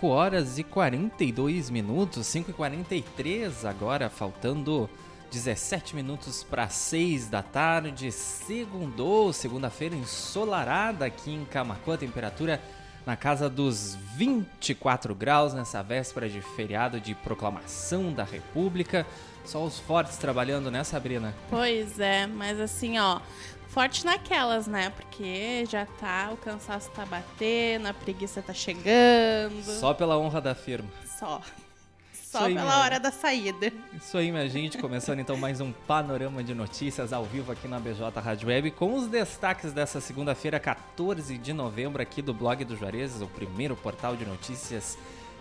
5 horas e 42 minutos, 5 e 43 agora, faltando 17 minutos para 6 da tarde, segundou, segunda-feira ensolarada aqui em Camacuã, temperatura na casa dos 24 graus nessa véspera de feriado de proclamação da República. Só os fortes trabalhando, né, Sabrina? Pois é, mas assim, ó, forte naquelas, né? Porque já tá, o cansaço tá batendo, a preguiça tá chegando. Só pela honra da firma. Só. Só aí, pela hora da saída. Isso aí, minha gente. Começando então mais um panorama de notícias ao vivo aqui na BJ Rádio Web, com os destaques dessa segunda-feira, 14 de novembro, aqui do blog do Juarez, o primeiro portal de notícias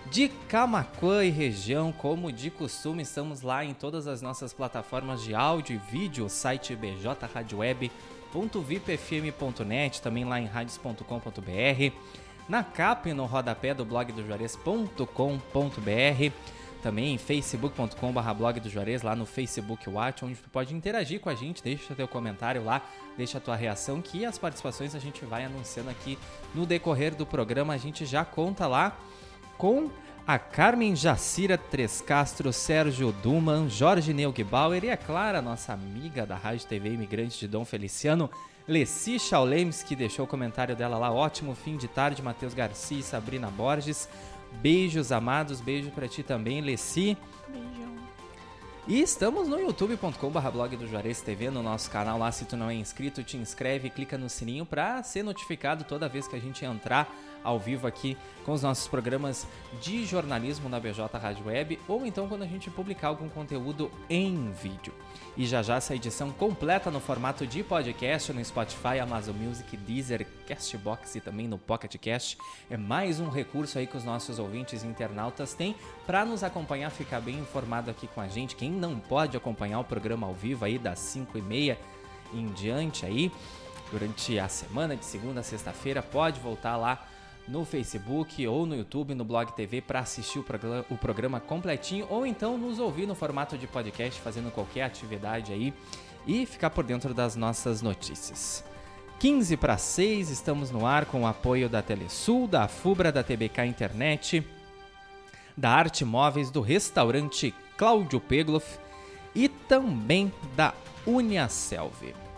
de Camacuã e região. Como de costume, estamos lá em todas as nossas plataformas de áudio e vídeo, o site bjradioweb.vipfm.net, também lá em radios.com.br, na capa e no rodapé do blog do Juarez.com.br também facebook.com.br blog do Juarez, lá no Facebook Watch, onde tu pode interagir com a gente, deixa teu comentário lá, deixa tua reação, que as participações a gente vai anunciando aqui no decorrer do programa. A gente já conta lá com a Carmen Jacira Tres Castro, Sérgio Duman, Jorge Neugbauer e, é claro, a nossa amiga da Rádio TV Imigrante de Dom Feliciano, Leci Chaulemes, que deixou o comentário dela lá. Ótimo fim de tarde, Matheus Garcia e Sabrina Borges. Beijos, amados. Beijo para ti também, Leci. Beijão. E estamos no youtube.com.br blog do Juarez TV, no nosso canal lá. Se tu não é inscrito, te inscreve, clica no sininho para ser notificado toda vez que a gente entrar ao vivo aqui com os nossos programas de jornalismo na BJ Rádio Web ou então quando a gente publicar algum conteúdo em vídeo. E já já essa edição completa no formato de podcast no Spotify, Amazon Music, Deezer, Castbox e também no Pocket Cast. É mais um recurso aí que os nossos ouvintes e internautas têm para nos acompanhar, ficar bem informado aqui com a gente. Quem não pode acompanhar o programa ao vivo aí das 5 e meia em diante aí, durante a semana de segunda a sexta-feira, pode voltar lá no Facebook ou no YouTube, no Blog TV, para assistir o programa, o programa completinho ou então nos ouvir no formato de podcast, fazendo qualquer atividade aí e ficar por dentro das nossas notícias. 15 para 6, estamos no ar com o apoio da Telesul, da Fubra, da TBK Internet, da Arte Móveis, do restaurante Cláudio Pegloff e também da Uniaselv.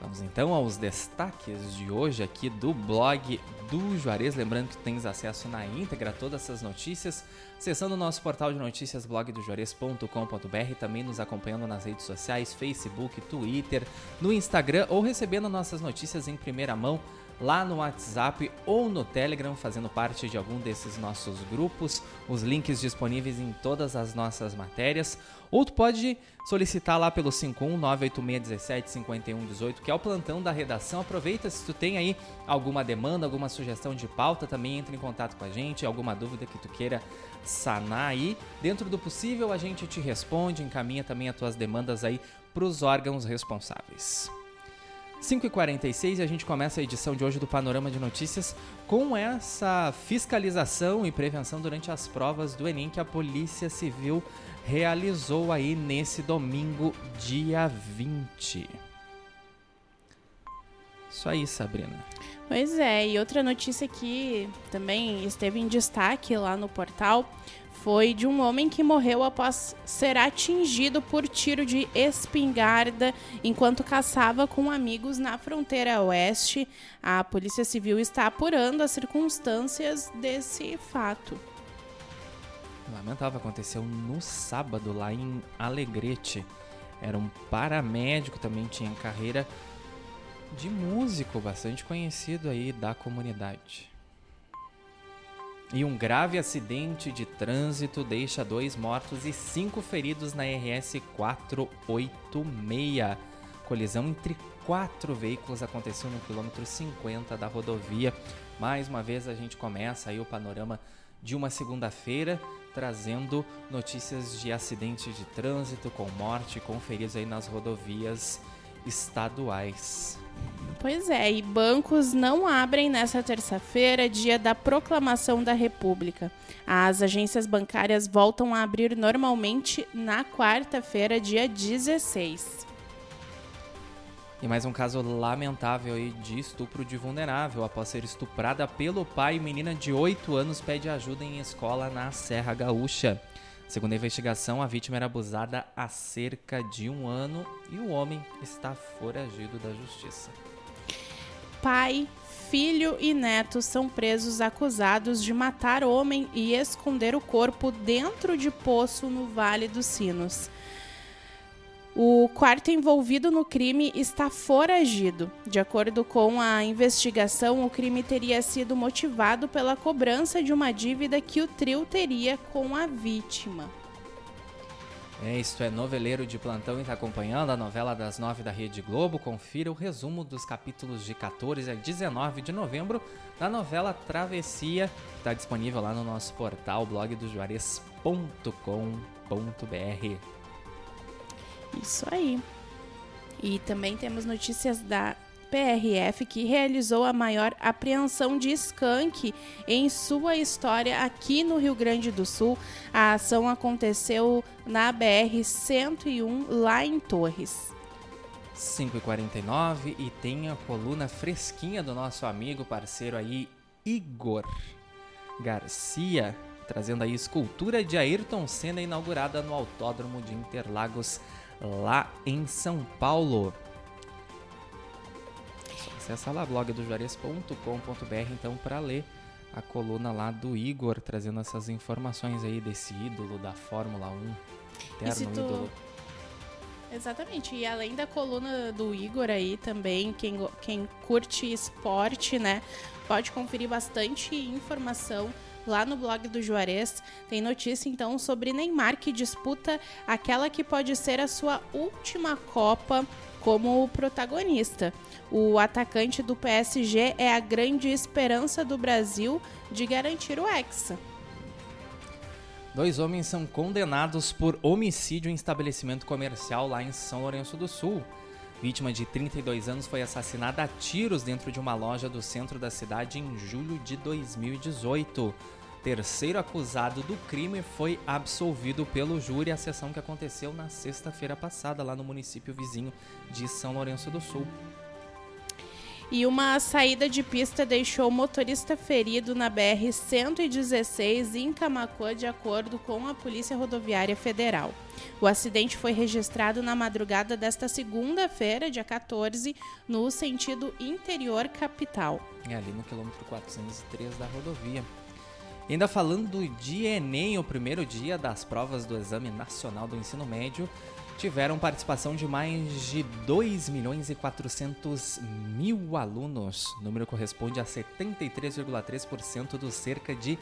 Vamos então aos destaques de hoje aqui do blog do Juarez. Lembrando que tens acesso na íntegra a todas essas notícias, acessando o nosso portal de notícias blogdojuarez.com.br, também nos acompanhando nas redes sociais, Facebook, Twitter, no Instagram ou recebendo nossas notícias em primeira mão lá no WhatsApp ou no Telegram, fazendo parte de algum desses nossos grupos, os links disponíveis em todas as nossas matérias, ou tu pode solicitar lá pelo 51986175118, que é o plantão da redação. Aproveita se tu tem aí alguma demanda, alguma sugestão de pauta, também entre em contato com a gente, alguma dúvida que tu queira sanar aí. Dentro do possível, a gente te responde, encaminha também as tuas demandas aí para os órgãos responsáveis. 5h46 e a gente começa a edição de hoje do Panorama de Notícias com essa fiscalização e prevenção durante as provas do Enem que a Polícia Civil realizou aí nesse domingo, dia 20. Isso aí, Sabrina. Pois é, e outra notícia que também esteve em destaque lá no portal foi de um homem que morreu após ser atingido por tiro de espingarda enquanto caçava com amigos na fronteira oeste. A Polícia Civil está apurando as circunstâncias desse fato. Lamentável, aconteceu no sábado lá em Alegrete. Era um paramédico, também tinha carreira de músico bastante conhecido aí da comunidade. E um grave acidente de trânsito deixa dois mortos e cinco feridos na RS 486. Colisão entre quatro veículos aconteceu no quilômetro 50 da rodovia. Mais uma vez a gente começa aí o panorama de uma segunda-feira trazendo notícias de acidentes de trânsito com morte, com feridos aí nas rodovias estaduais. Pois é, e bancos não abrem nesta terça-feira, dia da proclamação da República. As agências bancárias voltam a abrir normalmente na quarta-feira, dia 16. E mais um caso lamentável aí de estupro de vulnerável. Após ser estuprada pelo pai, menina de 8 anos pede ajuda em escola na Serra Gaúcha. Segundo a investigação, a vítima era abusada há cerca de um ano e o homem está foragido da justiça. Pai, filho e neto são presos acusados de matar homem e esconder o corpo dentro de poço no Vale dos Sinos. O quarto envolvido no crime está foragido. De acordo com a investigação, o crime teria sido motivado pela cobrança de uma dívida que o trio teria com a vítima. É, isto é noveleiro de plantão e está acompanhando a novela das nove da Rede Globo. Confira o resumo dos capítulos de 14 a 19 de novembro da novela Travessia, está disponível lá no nosso portal blogdojuarez.com.br. Isso aí. E também temos notícias da PRF que realizou a maior apreensão de skunk em sua história aqui no Rio Grande do Sul. A ação aconteceu na BR 101 lá em Torres. 5h49 e tem a coluna fresquinha do nosso amigo, parceiro aí, Igor Garcia, trazendo aí escultura de Ayrton Senna inaugurada no Autódromo de Interlagos lá em São Paulo. Acesse lá blogdojuarez.com.br então para ler a coluna lá do Igor trazendo essas informações aí desse ídolo da Fórmula 1, eterno tu... ídolo. Exatamente, e além da coluna do Igor aí também, quem, quem curte esporte, né, pode conferir bastante informação lá no blog do Juarez. Tem notícia então sobre Neymar que disputa aquela que pode ser a sua última Copa como protagonista. O atacante do PSG é a grande esperança do Brasil de garantir o Hexa. Dois homens são condenados por homicídio em estabelecimento comercial lá em São Lourenço do Sul. Vítima de 32 anos foi assassinada a tiros dentro de uma loja do centro da cidade em julho de 2018 terceiro acusado do crime foi absolvido pelo júri, a sessão que aconteceu na sexta-feira passada, lá no município vizinho de São Lourenço do Sul. E uma saída de pista deixou o motorista ferido na BR-116 em Camacuã, de acordo com a Polícia Rodoviária Federal. O acidente foi registrado na madrugada desta segunda-feira, dia 14, no sentido interior capital. É ali no quilômetro 403 da rodovia. Ainda falando de Enem, o primeiro dia das provas do Exame Nacional do Ensino Médio, tiveram participação de mais de 2 milhões e 400 mil alunos. O número corresponde a 73,3% dos cerca de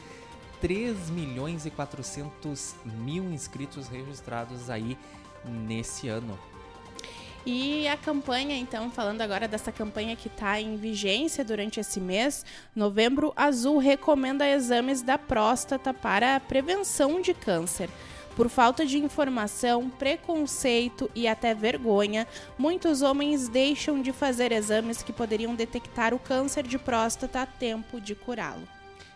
3 milhões e 400 mil inscritos registrados aí nesse ano. E a campanha, então, falando agora dessa campanha que está em vigência durante esse mês, Novembro Azul recomenda exames da próstata para a prevenção de câncer. Por falta de informação, preconceito e até vergonha, muitos homens deixam de fazer exames que poderiam detectar o câncer de próstata a tempo de curá-lo.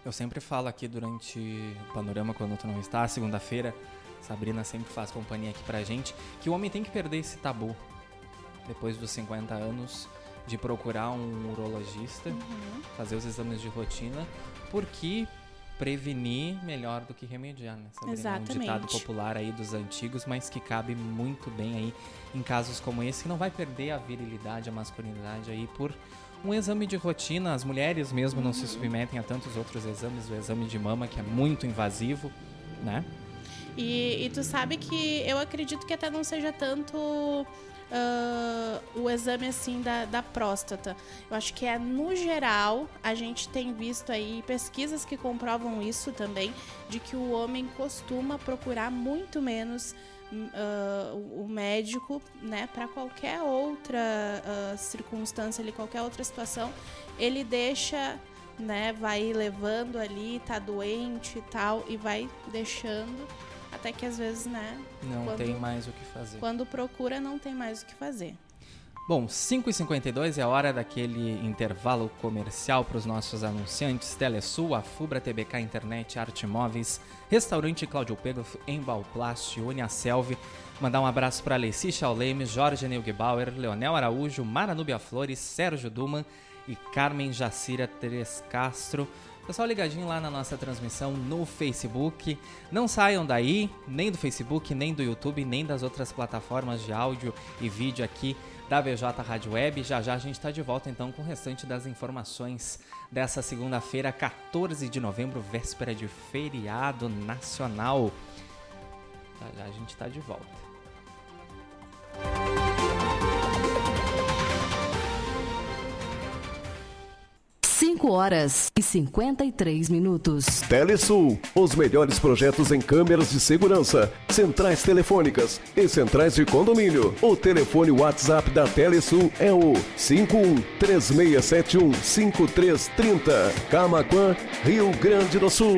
Eu sempre falo aqui durante o panorama quando tu não está, segunda-feira, Sabrina sempre faz companhia aqui pra gente, que o homem tem que perder esse tabu depois dos 50 anos, de procurar um urologista, uhum. fazer os exames de rotina, porque prevenir melhor do que remediar, né? Exatamente. Um ditado popular aí dos antigos, mas que cabe muito bem aí em casos como esse, que não vai perder a virilidade, a masculinidade aí por um exame de rotina. As mulheres mesmo uhum. não se uhum. submetem a tantos outros exames, o exame de mama que é muito invasivo, né? E, e tu sabe que eu acredito que até não seja tanto uh, o exame assim da, da próstata. Eu acho que é no geral a gente tem visto aí pesquisas que comprovam isso também, de que o homem costuma procurar muito menos Uh, o médico, né, para qualquer outra uh, circunstância, ali, qualquer outra situação, ele deixa, né, vai levando ali, tá doente e tal, e vai deixando até que às vezes, né? Não quando, tem mais o que fazer. Quando procura, não tem mais o que fazer. Bom, 5h52 é a hora daquele intervalo comercial para os nossos anunciantes. Telesul, a Fubra, TBK Internet, Arte Móveis, Restaurante Cláudio Pedro, Embalplast, Uniaselv. Mandar um abraço para Alessi Chauleme, Jorge Neugebauer, Leonel Araújo, Mara Núbia Flores, Sérgio Duman e Carmen Jacira Teres Castro. Pessoal ligadinho lá na nossa transmissão no Facebook. Não saiam daí, nem do Facebook, nem do YouTube, nem das outras plataformas de áudio e vídeo aqui da VJ Rádio Web. Já já a gente está de volta então com o restante das informações dessa segunda-feira, 14 de novembro, véspera de feriado nacional. Já já a gente está de volta. 5 horas e 53 minutos. Telesul, os melhores projetos em câmeras de segurança, centrais telefônicas e centrais de condomínio. O telefone WhatsApp da Telesul é o 5136715330. Camaquã, Rio Grande do Sul.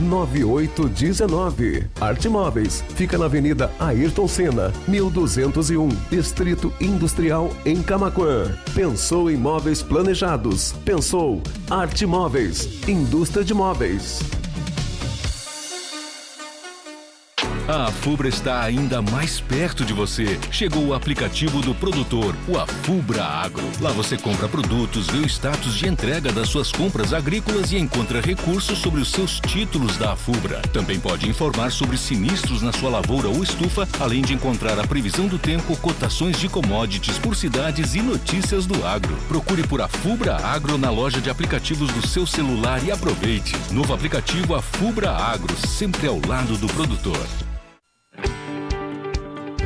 9819. Arte Móveis fica na Avenida Ayrton Senna, 1201, Distrito Industrial em Camaquã. Pensou em móveis planejados? Pensou Arte Móveis, indústria de móveis. A Afubra está ainda mais perto de você. Chegou o aplicativo do produtor, o Afubra Agro. Lá você compra produtos, vê o status de entrega das suas compras agrícolas e encontra recursos sobre os seus títulos da Afubra. Também pode informar sobre sinistros na sua lavoura ou estufa, além de encontrar a previsão do tempo, cotações de commodities por cidades e notícias do agro. Procure por Afubra Agro na loja de aplicativos do seu celular e aproveite. Novo aplicativo Afubra Agro, sempre ao lado do produtor.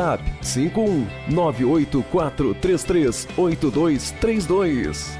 WhatsApp 51 98433 8232.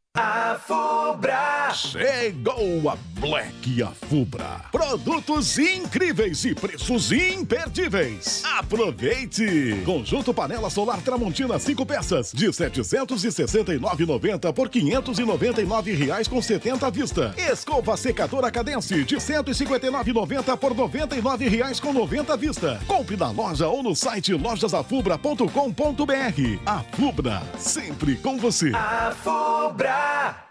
A Fubra! Chegou a Black Afubra. Produtos incríveis e preços imperdíveis. Aproveite! Conjunto panela solar Tramontina 5 peças de 769,90 por 599 reais com 70 à vista. Escova secadora Cadence de 159,90 por 99 reais com 90 à vista. Compre na loja ou no site lojasafubra.com.br. A Fubra, sempre com você. A Fubra! Ah!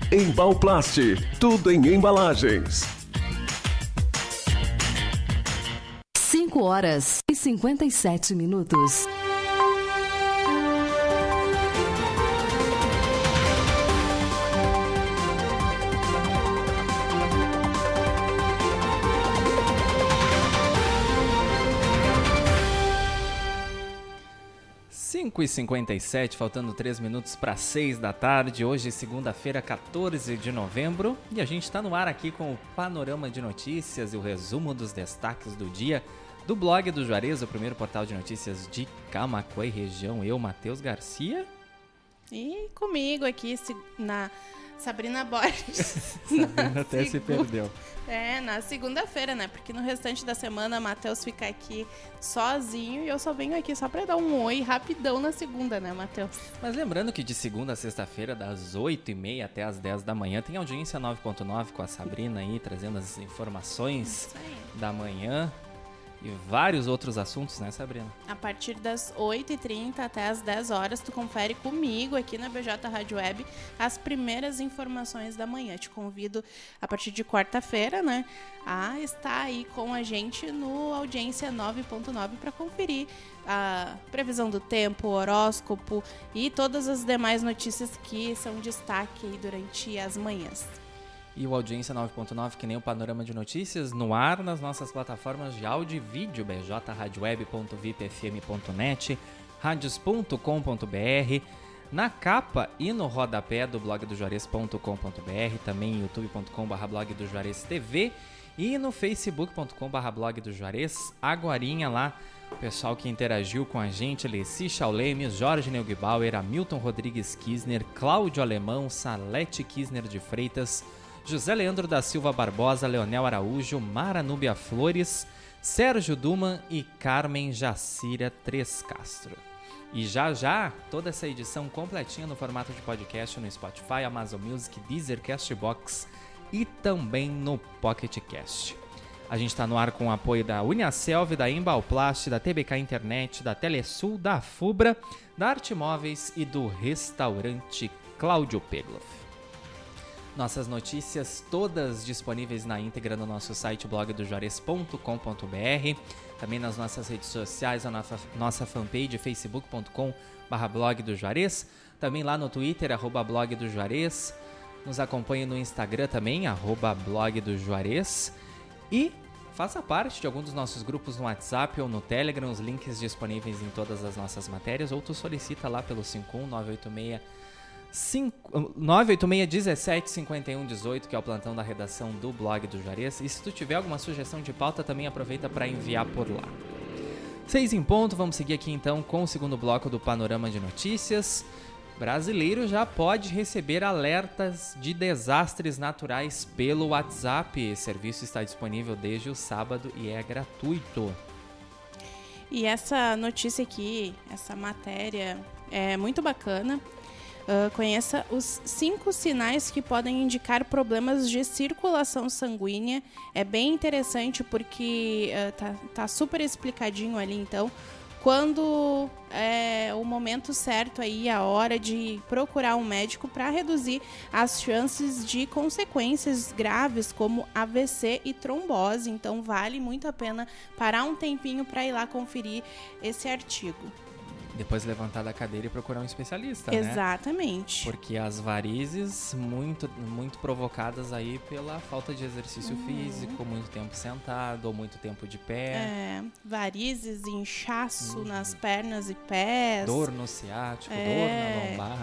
Embalplast, tudo em embalagens. 5 horas e 57 minutos. Cinco e 57 faltando 3 minutos para 6 da tarde. Hoje, segunda-feira, 14 de novembro. E a gente está no ar aqui com o panorama de notícias e o resumo dos destaques do dia do blog do Juarez, o primeiro portal de notícias de Camacuã e região. Eu, Matheus Garcia. E comigo aqui na Sabrina Borges. Sabrina Na até se perdeu. É, na segunda-feira, né? Porque no restante da semana, Matheus fica aqui sozinho e eu só venho aqui só pra dar um oi rapidão na segunda, né, Matheus? Mas lembrando que de segunda a sexta-feira, das 8h30 até as 10 da manhã, tem audiência 9.9 com a Sabrina aí, trazendo as informações da manhã e vários outros assuntos, né, Sabrina? A partir das 8h30 até as 10 horas, tu confere comigo aqui na BJ Rádio Web as primeiras informações da manhã. Te convido a partir de quarta-feira, né, a estar aí com a gente no Audiência 9.9 para conferir a previsão do tempo, o horóscopo e todas as demais notícias que são destaque durante as manhãs. E o Audiência 9.9, que nem o Panorama de Notícias, no ar nas nossas plataformas de áudio e vídeo, bjradioweb.vipfm.net, radios.com.br, na capa e no rodapé do blog do Juarez.com.br, também youtube.com.br blog do Juarez TV e no facebook.com.br blog do Juarez, agorinha lá, o pessoal que interagiu com a gente, Leci Chaulemes, Jorge Neugbauer, Hamilton Rodrigues Kisner, Cláudio Alemão, Salete Kisner de Freitas, José Leandro da Silva Barbosa, Leonel Araújo, Mara Núbia Flores, Sérgio Duman e Carmen Jacira Tres Castro. E já já, toda essa edição completinha no formato de podcast no Spotify, Amazon Music, Deezer, Castbox e também no Pocket Cast. A gente está no ar com o apoio da Uniaselv, da Embalplast, da TBK Internet, da Telesul, da Fubra, da Arte Móveis e do restaurante Cláudio Pegloff. Nossas notícias todas disponíveis na íntegra no nosso site blogdojuarez.com.br, também nas nossas redes sociais, a nossa, nossa fanpage facebook.com barra blog do Juarez, também lá no Twitter, arroba blog do Juarez, nos acompanhe no Instagram também, arroba blog do Juarez, e faça parte de algum dos nossos grupos no WhatsApp ou no Telegram, os links disponíveis em todas as nossas matérias, ou tu solicita lá pelo 51986 986-17-5118, que é o plantão da redação do blog do Juarez. E se tu tiver alguma sugestão de pauta, também aproveita para enviar por lá. Seis em ponto, vamos seguir aqui então com o segundo bloco do Panorama de Notícias. Brasileiro já pode receber alertas de desastres naturais pelo WhatsApp. Esse serviço está disponível desde o sábado e é gratuito. E essa notícia aqui, essa matéria, é muito bacana. Uh, conheça os cinco sinais que podem indicar problemas de circulação sanguínea. É bem interessante porque uh, tá, tá super explicadinho ali, então. Quando é o momento certo aí, a hora de procurar um médico para reduzir as chances de consequências graves como AVC e trombose. Então vale muito a pena parar um tempinho para ir lá conferir esse artigo. Depois levantar da cadeira e procurar um especialista, né? Exatamente. Porque as varizes muito, muito provocadas aí pela falta de exercício físico, muito tempo sentado ou muito tempo de pé, É, varizes, inchaço nas pernas e pés. dor no ciático, é,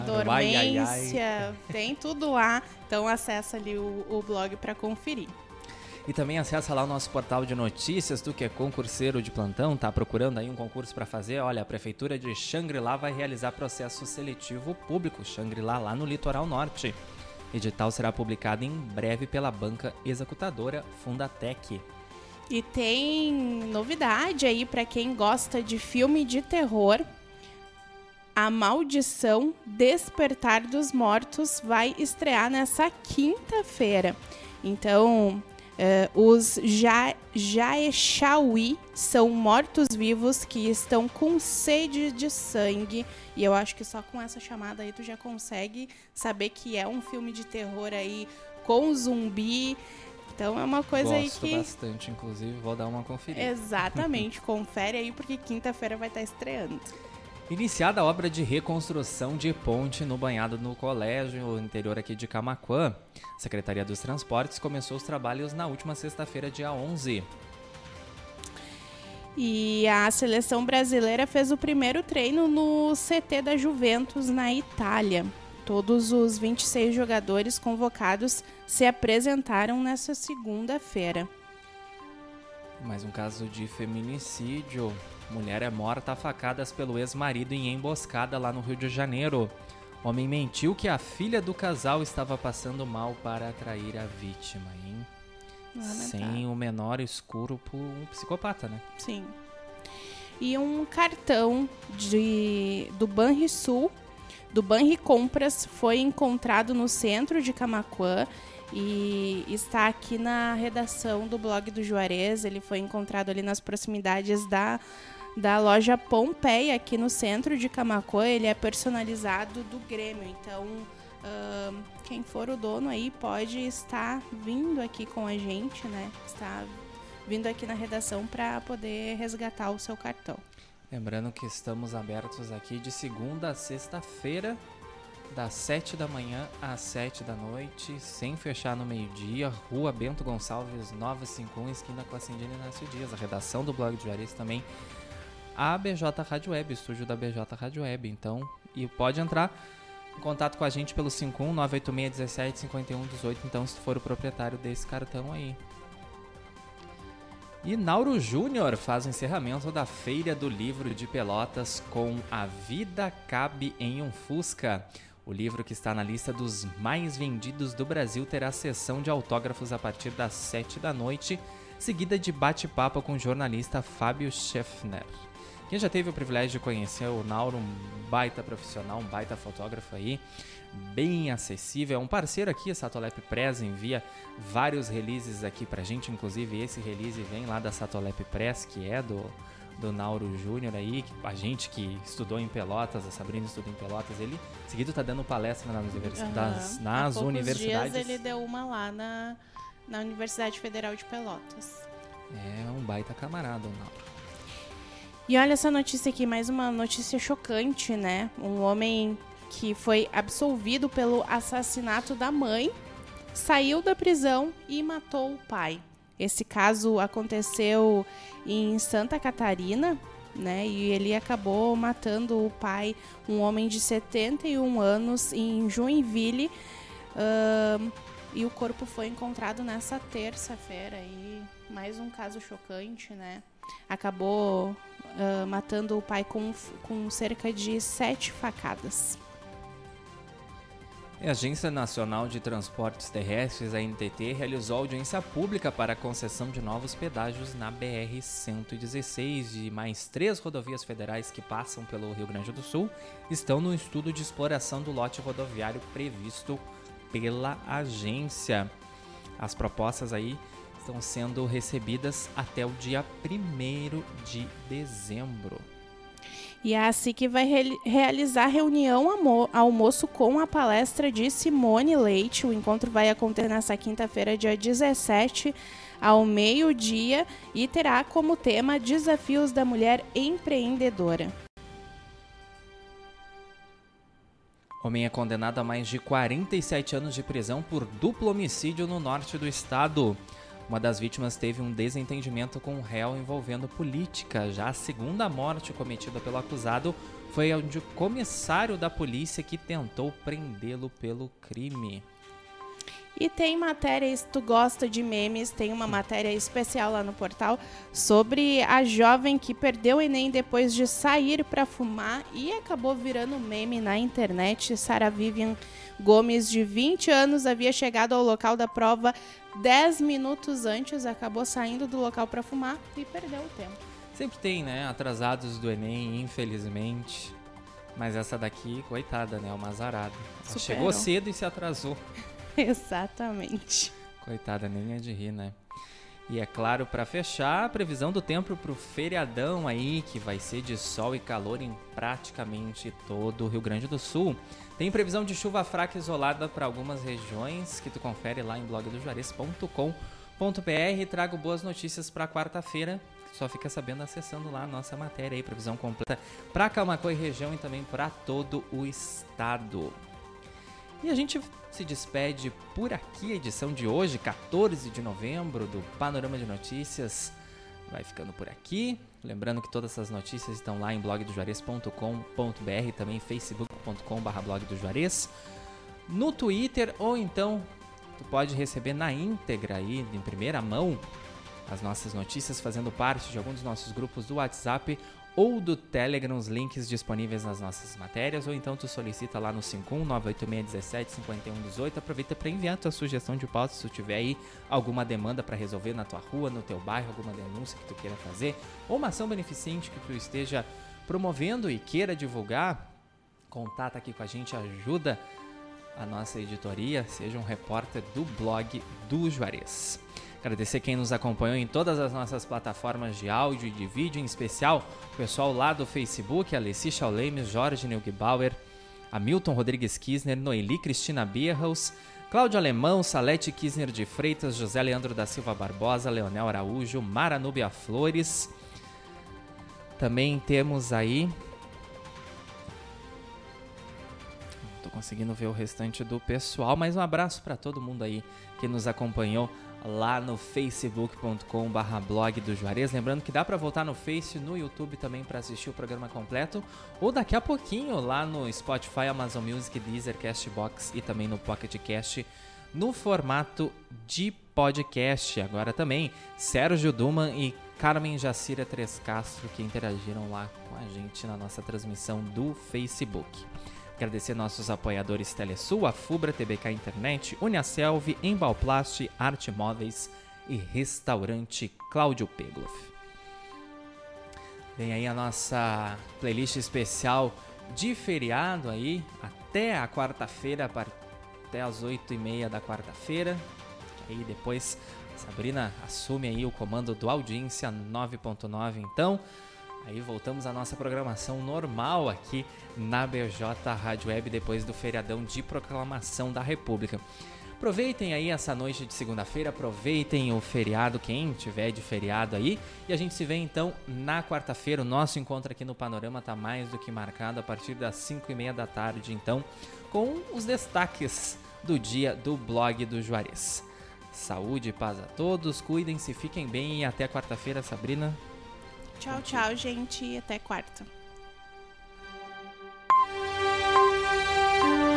dor na lombar, ai, ai, ai. dormência, tem tudo lá. Então acessa ali o, o blog para conferir. E também acessa lá o nosso portal de notícias, tu que é concurseiro de plantão, tá procurando aí um concurso para fazer, olha, a prefeitura de Xangri-Lá vai realizar processo seletivo público, Xangri-Lá lá no litoral norte. Edital será publicado em breve pela banca executadora Fundatec. E tem novidade aí para quem gosta de filme de terror. A Maldição Despertar dos Mortos vai estrear nessa quinta-feira. Então, eh, os ja Jaechaui são mortos-vivos que estão com sede de sangue. E eu acho que só com essa chamada aí tu já consegue saber que é um filme de terror aí com zumbi. Então é uma coisa Gosto aí que. bastante, inclusive, vou dar uma conferida. Exatamente, confere aí porque quinta-feira vai estar estreando. Iniciada a obra de reconstrução de ponte no banhado no colégio interior aqui de Camaquã, a Secretaria dos Transportes começou os trabalhos na última sexta-feira, dia 11. E a seleção brasileira fez o primeiro treino no CT da Juventus na Itália. Todos os 26 jogadores convocados se apresentaram nessa segunda-feira. Mais um caso de feminicídio. Mulher é morta a facadas pelo ex-marido em emboscada lá no Rio de Janeiro. Homem mentiu que a filha do casal estava passando mal para atrair a vítima, hein? Sem o menor escuro por um psicopata, né? Sim. E um cartão de, do Banrisul, do Banri Compras, foi encontrado no centro de Camaquã e está aqui na redação do blog do Juarez. Ele foi encontrado ali nas proximidades da, da loja Pompeia, aqui no centro de Camaquã. Ele é personalizado do Grêmio, então uh, quem for o dono aí pode estar vindo aqui com a gente, né? Está vindo aqui na redação para poder resgatar o seu cartão. Lembrando que estamos abertos aqui de segunda a sexta-feira, das 7 da manhã às 7 da noite, sem fechar no meio-dia, Rua Bento Gonçalves 951, esquina com a Cindina Inácio Dias. A redação do blog de Juarez também, a BJ Rádio Web, estúdio da BJ Rádio Web. Então, e pode entrar em contato com a gente pelo 51 986 17 51 18, então se for o proprietário desse cartão aí. E Nauro Júnior faz o encerramento da Feira do Livro de Pelotas com A Vida Cabe em um Fusca. O livro que está na lista dos mais vendidos do Brasil terá sessão de autógrafos a partir das 7 da noite, seguida de bate-papo com o jornalista Fábio Scheffner. Quem já teve o privilégio de conhecer o Nauro, um baita profissional, um baita fotógrafo aí, bem acessível. É um parceiro aqui, a Satolep Press envia vários releases aqui pra gente, inclusive esse release vem lá da Satolep Press, que é do, do Nauro Júnior aí, a gente que estudou em Pelotas, a Sabrina estudou em Pelotas, ele seguido tá dando palestra nas, universi Aham. das, nas Há universidades. dias ele deu uma lá na, na Universidade Federal de Pelotas. É um baita camarada, o Nauro. E olha essa notícia aqui, mais uma notícia chocante, né? Um homem que foi absolvido pelo assassinato da mãe, saiu da prisão e matou o pai. Esse caso aconteceu em Santa Catarina, né? E ele acabou matando o pai, um homem de 71 anos, em Joinville. Ahn, e o corpo foi encontrado nessa terça-feira. E mais um caso chocante, né? Acabou ah, matando o pai com, com cerca de sete facadas. A Agência Nacional de Transportes Terrestres, a NTT, realizou audiência pública para a concessão de novos pedágios na BR-116 e mais três rodovias federais que passam pelo Rio Grande do Sul estão no estudo de exploração do lote rodoviário previsto pela agência. As propostas aí estão sendo recebidas até o dia 1 de dezembro. E a SIC vai re- realizar reunião amo- almoço com a palestra de Simone Leite. O encontro vai acontecer nessa quinta-feira, dia 17, ao meio-dia, e terá como tema Desafios da Mulher Empreendedora. Homem é condenado a mais de 47 anos de prisão por duplo homicídio no norte do estado. Uma das vítimas teve um desentendimento com o réu envolvendo política. Já a segunda morte cometida pelo acusado foi a de comissário da polícia que tentou prendê-lo pelo crime. E tem matéria, se tu gosta de memes, tem uma matéria especial lá no portal sobre a jovem que perdeu o Enem depois de sair para fumar e acabou virando meme na internet. Sara Vivian Gomes, de 20 anos, havia chegado ao local da prova 10 minutos antes, acabou saindo do local para fumar e perdeu o tempo. Sempre tem, né? Atrasados do Enem, infelizmente. Mas essa daqui, coitada, né? Uma azarada. Chegou cedo e se atrasou. Exatamente. Coitada, nem é de rir, né? E é claro, para fechar, a previsão do tempo pro feriadão aí, que vai ser de sol e calor em praticamente todo o Rio Grande do Sul. Tem previsão de chuva fraca isolada para algumas regiões, que tu confere lá em blogdojuarez.com.br. Trago boas notícias para quarta-feira. Só fica sabendo acessando lá a nossa matéria aí, previsão completa para Camacuã e região e também para todo o estado. E a gente se despede por aqui, a edição de hoje, 14 de novembro, do Panorama de Notícias. Vai ficando por aqui. Lembrando que todas essas notícias estão lá em blogdojuarez.com.br, também facebook.com.br blog do Juarez. No Twitter, ou então tu pode receber na íntegra aí, em primeira mão, as nossas notícias fazendo parte de algum dos nossos grupos do WhatsApp ou do Telegram, os links disponíveis nas nossas matérias, ou então tu solicita lá no 51986175118. Aproveita para enviar tua sugestão de pauta se tu tiver aí alguma demanda para resolver na tua rua, no teu bairro, alguma denúncia que tu queira fazer, ou uma ação beneficente que tu esteja promovendo e queira divulgar. Contata aqui com a gente, ajuda a nossa editoria, seja um repórter do blog do Juarez. Agradecer quem nos acompanhou em todas as nossas plataformas de áudio e de vídeo, em especial o pessoal lá do Facebook, Alessi Schaulemes, Jorge Neugebauer, Hamilton Rodrigues Kisner, Noeli Cristina Bierhaus, Cláudio Alemão, Salete Kisner de Freitas, José Leandro da Silva Barbosa, Leonel Araújo, Mara Núbia Flores. Também temos aí Tô conseguindo ver o restante do pessoal, mas um abraço para todo mundo aí que nos acompanhou lá no facebook.com blog do Juarez. Lembrando que dá para voltar no Face, no YouTube também para assistir o programa completo, ou daqui a pouquinho lá no Spotify, Amazon Music, Deezer, Castbox e também no Pocket Cast no formato de podcast. Agora também Sérgio Duman e Carmen Jacira Tres Castro que interagiram lá com a gente na nossa transmissão do Facebook. Agradecer nossos apoiadores Telesul, a Fubra, TBK Internet, Uniaselv, Embalplast, Arte Móveis e Restaurante Cláudio Pegloff. Vem aí a nossa playlist especial de feriado aí, até a quarta-feira, até as 8 e meia da quarta-feira. Aí depois Sabrina assume aí o comando do Audiência 9.9 então. Aí voltamos à nossa programação normal aqui na BJ Rádio Web depois do feriadão de proclamação da República. Aproveitem aí essa noite de segunda-feira, aproveitem o feriado, quem tiver de feriado aí. E a gente se vê então na quarta-feira. O nosso encontro aqui no Panorama está mais do que marcado a partir das 5 e meia da tarde, então, com os destaques do dia do blog do Juarez. Saúde e paz a todos, cuidem-se, fiquem bem e até quarta-feira, Sabrina. Tchau, tchau, gente. Até quarta.